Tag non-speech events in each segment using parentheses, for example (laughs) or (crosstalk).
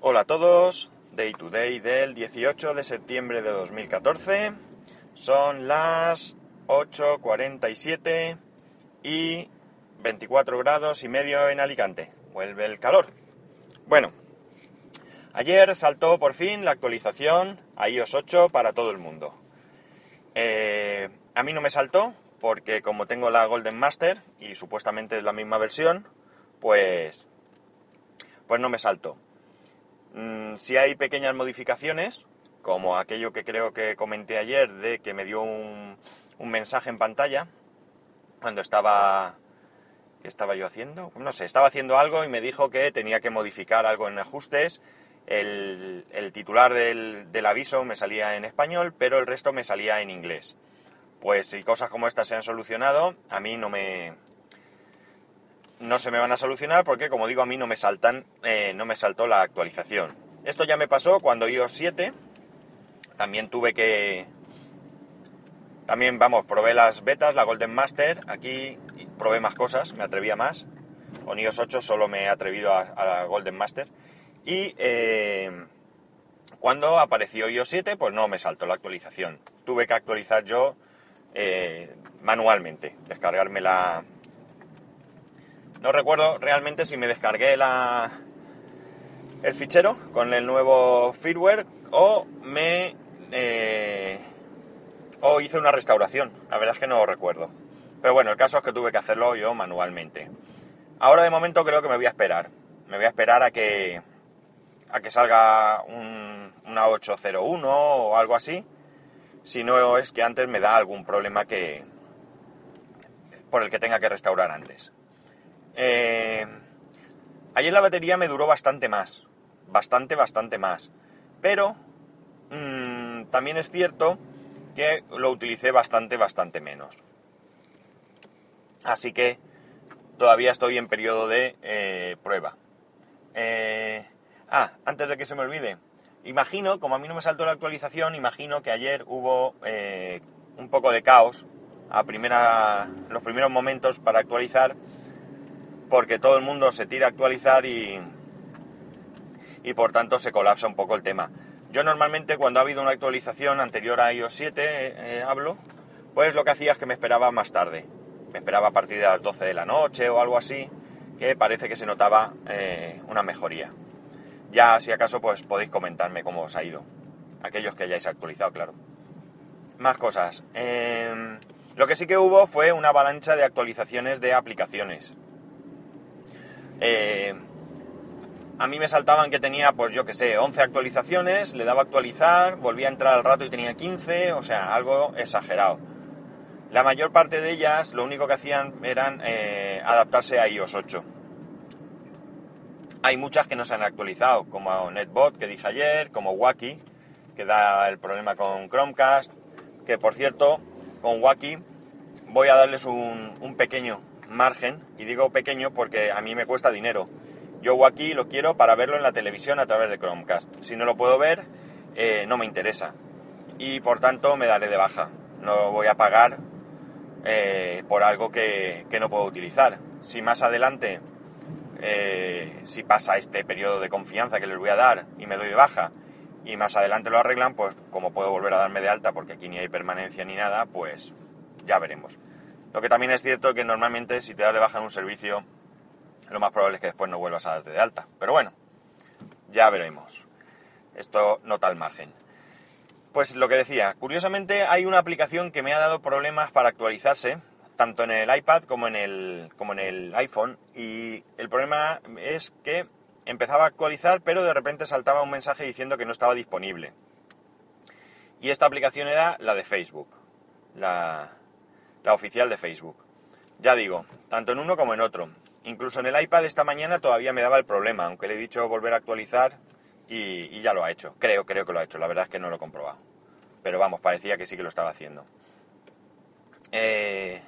Hola a todos, Day to Day del 18 de septiembre de 2014. Son las 8.47 y 24 grados y medio en Alicante. Vuelve el calor. Bueno, ayer saltó por fin la actualización a iOS 8 para todo el mundo. Eh, a mí no me saltó porque como tengo la Golden Master y supuestamente es la misma versión, pues, pues no me saltó. Mm, si hay pequeñas modificaciones, como aquello que creo que comenté ayer de que me dio un, mensaje en pantalla cuando estaba ¿qué estaba yo haciendo? No sé, estaba haciendo algo y me dijo que tenía que modificar algo en ajustes. El, titular del, del, aviso me salía en español, pero el resto me salía en inglés. Pues si cosas como estas se han solucionado, a mí no me, no se me van a solucionar porque, como digo, a mí no me saltan, eh, no me saltó la actualización. Esto ya me pasó cuando iOS 7. También tuve que... También, vamos, probé las betas, la Golden Master. Aquí probé más cosas, me atrevía más. Con iOS 8 solo me he atrevido a, la Golden Master. Y eh, cuando apareció iOS 7, pues no me saltó la actualización. Tuve que actualizar yo eh, manualmente, descargarme la, no recuerdo realmente si me descargué la, el fichero con el nuevo firmware o me eh, o hice una restauración. La verdad es que no lo recuerdo. Pero bueno, el caso es que tuve que hacerlo yo manualmente. Ahora de momento creo que me voy a esperar. Me voy a esperar a que a que salga un, una 801 o algo así. Si no es que antes me da algún problema que por el que tenga que restaurar antes. Eh, ayer la batería me duró bastante más, bastante, bastante más. Pero mm, también es cierto que lo utilicé bastante, bastante menos. Así que todavía estoy en periodo de eh, prueba. Eh, ah, antes de que se me olvide, imagino, como a mí no me saltó la actualización, imagino que ayer hubo un poco de caos a primera, los primeros momentos para actualizar porque todo el mundo se tira a actualizar y, y por tanto se colapsa un poco el tema. Yo normalmente cuando ha habido una actualización anterior a iOS 7, eh, eh, hablo, pues lo que hacía es que me esperaba más tarde. Me esperaba a partir de las 12 de la noche o algo así, que parece que se notaba eh, una mejoría. Ya si acaso pues podéis comentarme cómo os ha ido. Aquellos que hayáis actualizado, claro. Más cosas. Em, lo que sí que hubo fue una avalancha de actualizaciones de aplicaciones. Eh, a mí me saltaban que tenía, pues yo que sé, 11 actualizaciones, le daba actualizar, volvía a entrar al rato y tenía 15, o sea, algo exagerado. La mayor parte de ellas lo único que hacían eran eh, adaptarse a iOS 8. Hay muchas que no se han actualizado, como NetBot que dije ayer, como Wacky, que da el problema con Chromecast, que por cierto, con Wacky voy a darles un pequeño margen, y digo pequeño porque a mí me cuesta dinero. Yo aquí lo quiero para verlo en la televisión a través de Chromecast. Si no lo puedo ver, eh, no me interesa. Y por tanto me daré de baja. No voy a pagar eh, por algo que, no puedo utilizar. Si más adelante, eh, si pasa este periodo de confianza que les voy a dar y me doy de baja, y más adelante lo arreglan, pues como puedo volver a darme de alta porque aquí ni hay permanencia ni nada, pues ya veremos. Lo que también es cierto que normalmente si te das de baja en un servicio, lo más probable es que después no vuelvas a darte de alta. Pero bueno, ya veremos. Esto nota el margen. Pues lo que decía, curiosamente hay una aplicación que me ha dado problemas para actualizarse, tanto en el iPad como en el, como en el iPhone. Y el problema es que empezaba a actualizar, pero de repente saltaba un mensaje diciendo que no estaba disponible. Y esta aplicación era la de Facebook. La, la oficial de Facebook. Ya digo, tanto en uno como en otro. Incluso en el iPad esta mañana todavía me daba el problema, aunque le he dicho volver a actualizar y, ya lo ha hecho. Creo, creo que lo ha hecho. La verdad es que no lo he comprobado. Pero vamos, parecía que sí que lo estaba haciendo. Eh,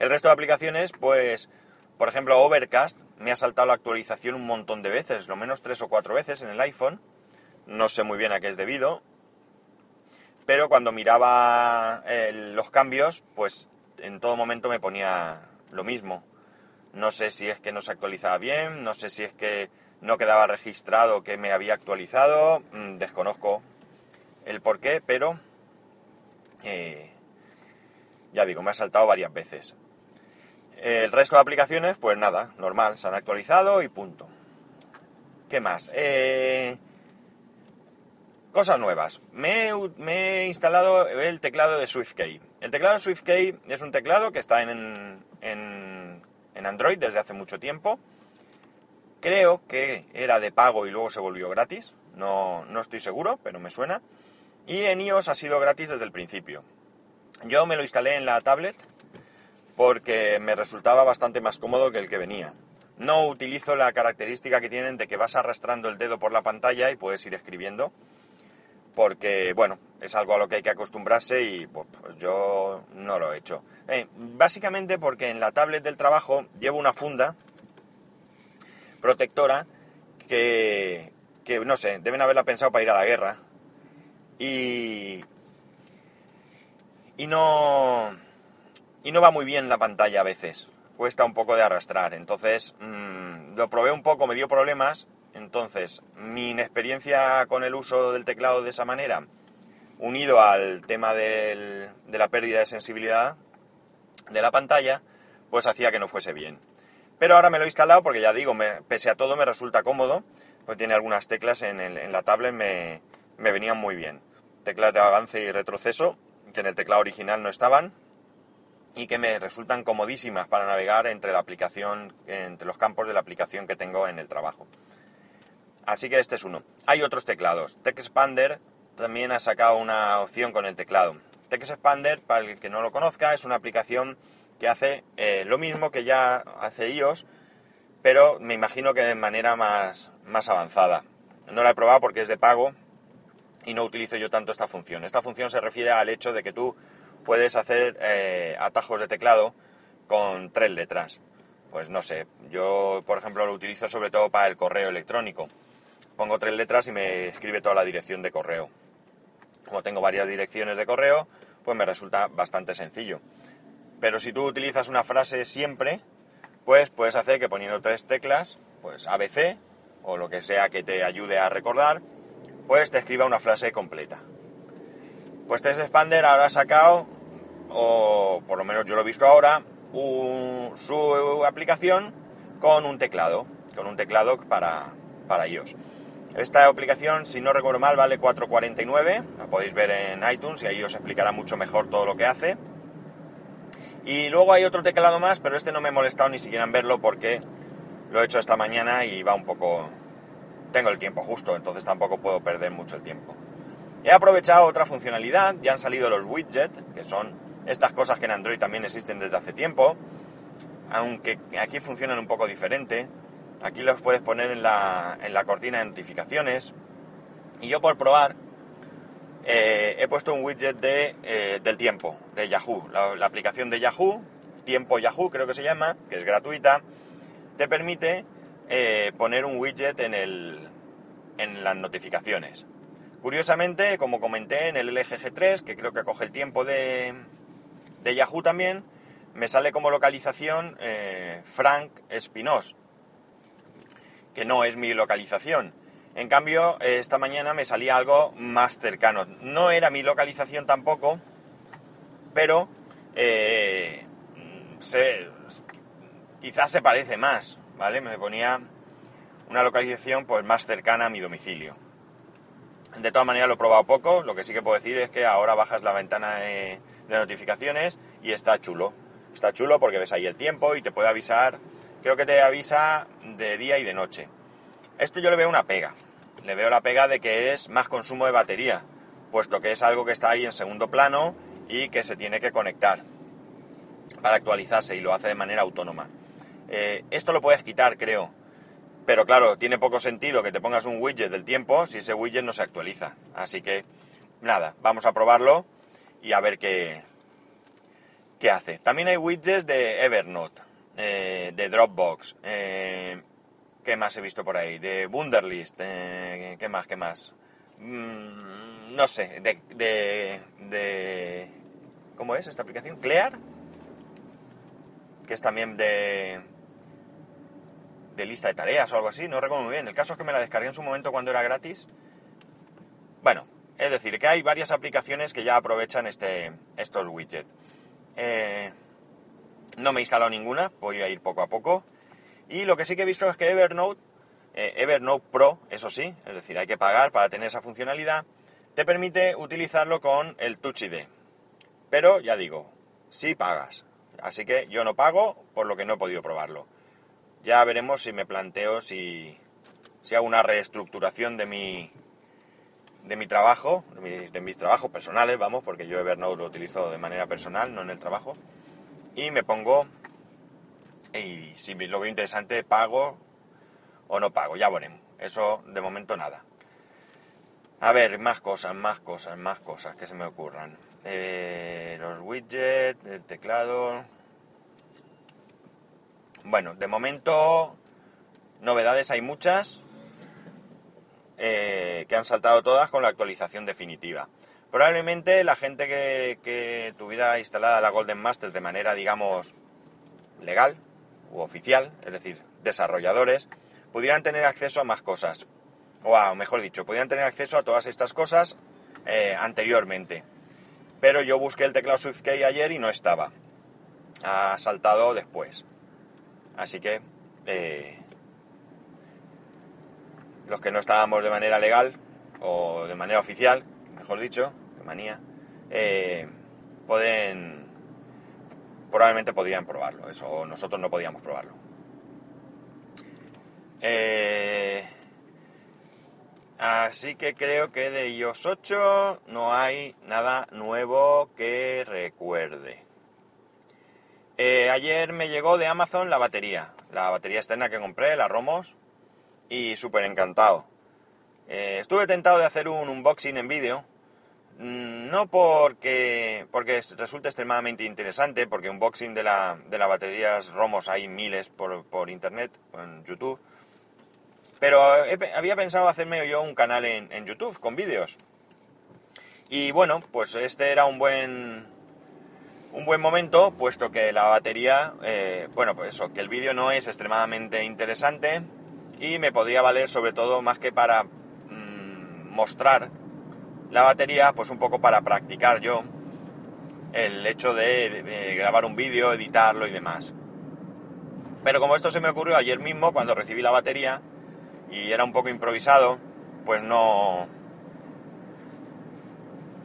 el resto de aplicaciones, pues, por ejemplo, Overcast me ha saltado la actualización un montón de veces, lo menos tres o cuatro veces en el iPhone. No sé muy bien a qué es debido. Pero cuando miraba eh, los cambios, pues en todo momento me ponía lo mismo. No sé si es que no se actualizaba bien, no sé si es que no quedaba registrado que me había actualizado, mm, desconozco el por qué, pero eh, ya digo, me ha saltado varias veces. El resto de aplicaciones, pues nada, normal, se han actualizado y punto. ¿Qué más? Eh, cosas nuevas. Me, he instalado el teclado de SwiftKey. El teclado SwiftKey es un teclado que está en Android desde hace mucho tiempo. Creo que era de pago y luego se volvió gratis. No, no estoy seguro, pero me suena. Y en iOS ha sido gratis desde el principio. Yo me lo instalé en la tablet porque me resultaba bastante más cómodo que el que venía. No utilizo la característica que tienen de que vas arrastrando el dedo por la pantalla y puedes ir escribiendo, porque, bueno, es algo a lo que hay que acostumbrarse y pues, yo no lo he hecho. Eh, básicamente porque en la tablet del trabajo llevo una funda protectora que, que, no sé, deben haberla pensado para ir a la guerra. Y, y no y no va muy bien la pantalla a veces cuesta un poco de arrastrar entonces mm, lo probé un poco me dio problemas entonces mi inexperiencia con el uso del teclado de esa manera unido al tema de la pérdida de sensibilidad de la pantalla pues hacía que no fuese bien pero ahora me lo he instalado porque ya digo pese a todo me resulta cómodo pues tiene algunas teclas en, la tablet me, me venían muy bien teclas de avance y retroceso que en el teclado original no estaban y que me resultan comodísimas para navegar entre la aplicación, entre los campos de la aplicación que tengo en el trabajo. Así que este es uno. Hay otros teclados. TechSpander también ha sacado una opción con el teclado. TextExpander, para el que no lo conozca, es una aplicación que hace eh, lo mismo que ya hace iOS, pero me imagino que de manera más, más avanzada. No la he probado porque es de pago y no utilizo yo tanto esta función. Esta función se refiere al hecho de que tú puedes hacer eh, atajos de teclado con tres letras. Pues no sé, yo por ejemplo lo utilizo sobre todo para el correo electrónico. Pongo tres letras y me escribe toda la dirección de correo. Como tengo varias direcciones de correo, pues me resulta bastante sencillo. Pero si tú utilizas una frase siempre, pues puedes hacer que poniendo tres teclas, pues ABC o lo que sea que te ayude a recordar, pues te escriba una frase completa. Pues Test Expander ahora ha sacado, o por lo menos yo lo he visto ahora, su aplicación con un teclado, con un teclado para, para iOS. Esta aplicación, si no recuerdo mal, vale 4.49, la podéis ver en iTunes y ahí os explicará mucho mejor todo lo que hace. Y luego hay otro teclado más, pero este no me he molestado ni siquiera en verlo porque lo he hecho esta mañana y va un poco... Tengo el tiempo justo, entonces tampoco puedo perder mucho el tiempo. He aprovechado otra funcionalidad, ya han salido los widgets, que son estas cosas que en Android también existen desde hace tiempo, aunque aquí funcionan un poco diferente. Aquí los puedes poner en la, en la cortina de notificaciones. Y yo por probar eh, he puesto un widget de, eh, del tiempo, de Yahoo. La, aplicación de Yahoo, Tiempo Yahoo creo que se llama, que es gratuita, te permite eh, poner un widget en, el, en las notificaciones. Curiosamente, como comenté en el LG G3, que creo que coge el tiempo de, Yahoo también, me sale como localización Frank Espinos, que no es mi localización. En cambio, esta mañana me salía algo más cercano. No era mi localización tampoco, pero eh, quizás se parece más, ¿vale? Me ponía una localización pues más cercana a mi domicilio. De todas maneras lo he probado poco, lo que sí que puedo decir es que ahora bajas la ventana de, notificaciones y está chulo. Está chulo porque ves ahí el tiempo y te puede avisar, creo que te avisa de día y de noche. Esto yo le veo una pega. Le veo la pega de que es más consumo de batería, puesto que es algo que está ahí en segundo plano y que se tiene que conectar para actualizarse y lo hace de manera autónoma. Eh, esto lo puedes quitar, creo. Pero claro, tiene poco sentido que te pongas un widget del tiempo si ese widget no se actualiza. Así que, nada, vamos a probarlo y a ver qué, qué hace. También hay widgets de Evernote, eh, de Dropbox. Eh, ¿Qué más he visto por ahí? De Wunderlist. Eh, ¿Qué más? ¿Qué más? Mm, no sé, de, de, de... ¿Cómo es esta aplicación? Clear, que es también de de lista de tareas o algo así, no recuerdo muy bien. El caso es que me la descargué en su momento cuando era gratis. Bueno, es decir, que hay varias aplicaciones que ya aprovechan este, estos widgets. Eh, no me he instalado ninguna, voy a ir poco a poco. Y lo que sí que he visto es que Evernote, eh, Evernote Pro, eso sí, es decir, hay que pagar para tener esa funcionalidad, te permite utilizarlo con el Touch ID. Pero ya digo, sí pagas. Así que yo no pago, por lo que no he podido probarlo. Ya veremos si me planteo si, si hago una reestructuración de mi, de mi trabajo, de mis, trabajos personales, vamos, porque yo Evernote lo utilizo de manera personal, no en el trabajo, y me pongo, y si lo veo interesante, pago o no pago, ya veremos. Eso de momento nada. A ver, más cosas, más cosas, más cosas que se me ocurran. Eh, los widgets, el teclado. Bueno, de momento novedades hay muchas. Eh, que han saltado todas con la actualización definitiva. Probablemente la gente que, tuviera instalada la Golden Master de manera, digamos, legal u oficial, es decir, desarrolladores, pudieran tener acceso a más cosas. O mejor dicho, pudieran tener acceso a todas estas cosas eh, anteriormente. Pero yo busqué el teclado SwiftKey ayer y no estaba. Ha saltado después. Así que eh, los que no estábamos de manera legal o de manera oficial, mejor dicho, de manía, eh, pueden, probablemente podrían probarlo, eso, nosotros no podíamos probarlo. Eh, así que creo que de iOS 8 no hay nada nuevo que recuerde. Eh, ayer me llegó de Amazon la batería, la batería externa que compré, la Romos, y súper encantado. Estuve tentado de hacer un unboxing en vídeo, no porque, porque resulta extremadamente interesante, porque unboxing de la, de las baterías Romos hay miles por, por internet, en YouTube, pero había pensado hacerme yo un canal en, en YouTube con vídeos. Y bueno, pues este era un buen, un buen momento, puesto que la batería, eh, bueno, pues eso, que el vídeo no es extremadamente interesante, y me podría valer sobre todo más que para mm, mostrar la batería, pues un poco para practicar yo el hecho de, grabar un vídeo, editarlo y demás. Pero como esto se me ocurrió ayer mismo cuando recibí la batería y era un poco improvisado, pues no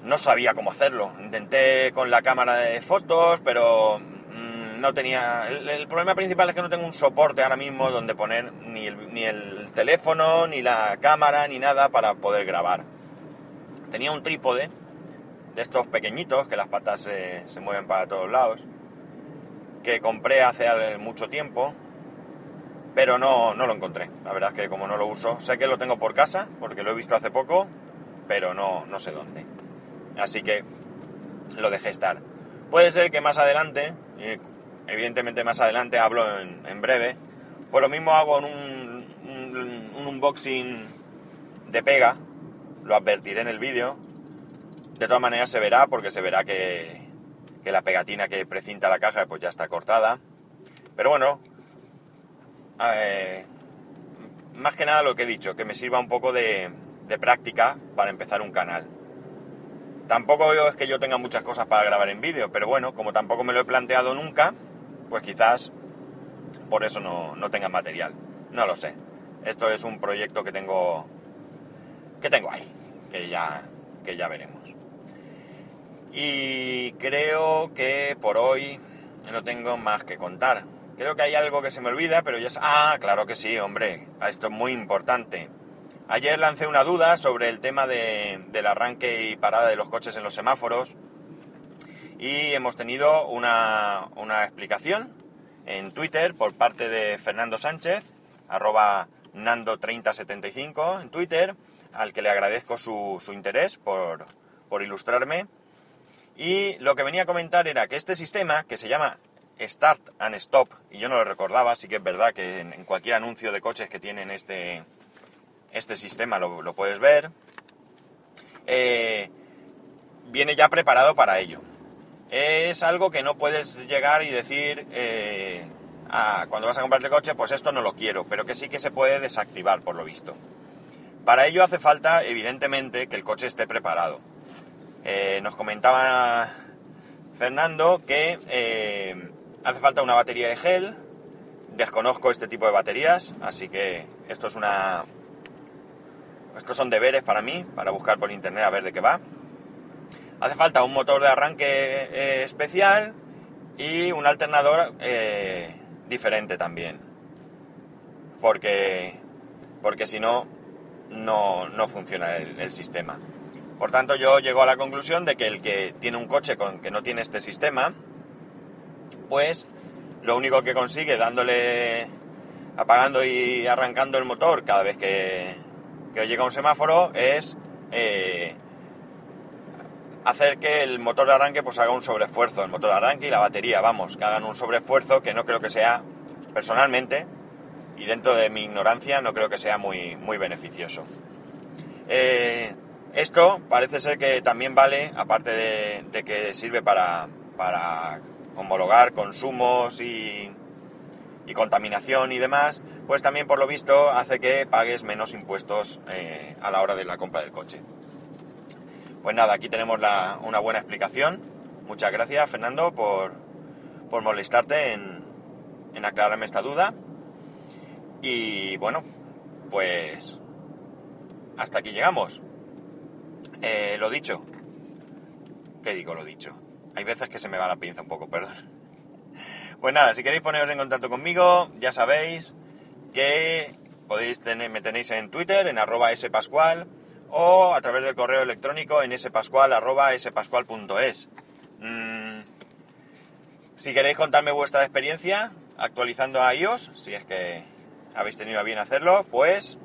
no sabía cómo hacerlo. Intenté con la cámara de fotos, pero no tenía... El, problema principal es que no tengo un soporte ahora mismo donde poner ni el, ni el teléfono, ni la cámara, ni nada para poder grabar. Tenía un trípode de estos pequeñitos que las patas se, mueven para todos lados, que compré hace mucho tiempo, pero no, no lo encontré. La verdad es que como no lo uso, sé que lo tengo por casa, porque lo he visto hace poco, pero no, no sé dónde. Así que lo dejé estar. Puede ser que más adelante, evidentemente más adelante hablo en, breve, pues lo mismo hago en un, unboxing de pega, lo advertiré en el vídeo, de todas maneras se verá porque se verá que, que la pegatina que precinta la caja pues ya está cortada, pero bueno, más que nada lo que he dicho, que me sirva un poco de, práctica para empezar un canal. Tampoco es que yo tenga muchas cosas para grabar en vídeo, pero bueno, como tampoco me lo he planteado nunca, pues quizás por eso no, no tengan material. No lo sé. Esto es un proyecto que tengo que tengo ahí, que ya, que ya veremos. Y creo que por hoy no tengo más que contar. Creo que hay algo que se me olvida, pero ya... Ah, claro que sí, hombre. Esto es muy importante. Ayer lancé una duda sobre el tema de, del arranque y parada de los coches en los semáforos y hemos tenido una, explicación en Twitter por parte de Fernando Sánchez, arroba Nando3075 en Twitter, al que le agradezco su, interés por, ilustrarme. Y lo que venía a comentar era que este sistema, que se llama Start and Stop, y yo no lo recordaba, así que es verdad que en, cualquier anuncio de coches que tienen este, este sistema lo, puedes ver, eh, viene ya preparado para ello es algo que no puedes llegar y decir, eh, ah, cuando vas a comprarte el coche, pues esto no lo quiero, pero que sí que se puede desactivar por lo visto. Para ello hace falta, evidentemente, que el coche esté preparado. Eh, nos comentaba Fernando que eh, hace falta una batería de gel. Desconozco este tipo de baterías, así que esto es una. Estos son deberes para mí, para buscar por internet a ver de qué va. Hace falta un motor de arranque eh, especial y un alternador diferente también. Porque, porque si no, no, no funciona el, sistema. Por tanto, yo llego a la conclusión de que el que tiene un coche con que no tiene este sistema, pues lo único que consigue dándole, apagando y arrancando el motor cada vez que, que llega un semáforo es eh, hacer que el motor de arranque pues haga un sobreesfuerzo, el motor de arranque y la batería, vamos, que hagan un sobreesfuerzo que no creo que sea, personalmente, y dentro de mi ignorancia, no creo que sea muy, muy beneficioso. Eh, esto parece ser que también vale, aparte de, que sirve para, para homologar consumos y, y, contaminación y demás, pues también por lo visto hace que pagues menos impuestos eh, a la hora de la compra del coche. Pues nada, aquí tenemos la, una buena explicación. Muchas gracias Fernando por, por molestarte en, en aclararme esta duda. Y bueno, pues hasta aquí llegamos. Eh, lo dicho. ¿Qué digo lo dicho? Hay veces que se me va la pinza un poco, perdón. (laughs) Pues nada, si queréis poneros en contacto conmigo, ya sabéis que podéis tener, me tenéis en Twitter, en arroba spascual, o a través del correo electrónico en spascual arroba. Mm, si queréis contarme vuestra experiencia actualizando a iOS, si es que habéis tenido a bien hacerlo, pues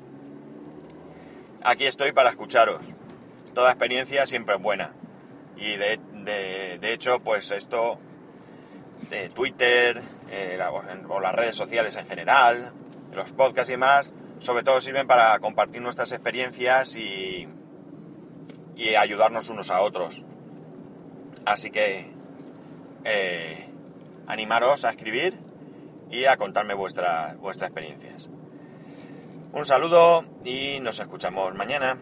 aquí estoy para escucharos toda experiencia siempre es buena. Y de, de, hecho, pues esto de Twitter eh, o las redes sociales en general, los podcasts y demás, sobre todo sirven para compartir nuestras experiencias y, y ayudarnos unos a otros. Así que eh, animaros a escribir y a contarme vuestras vuestras experiencias. Un saludo y nos escuchamos mañana.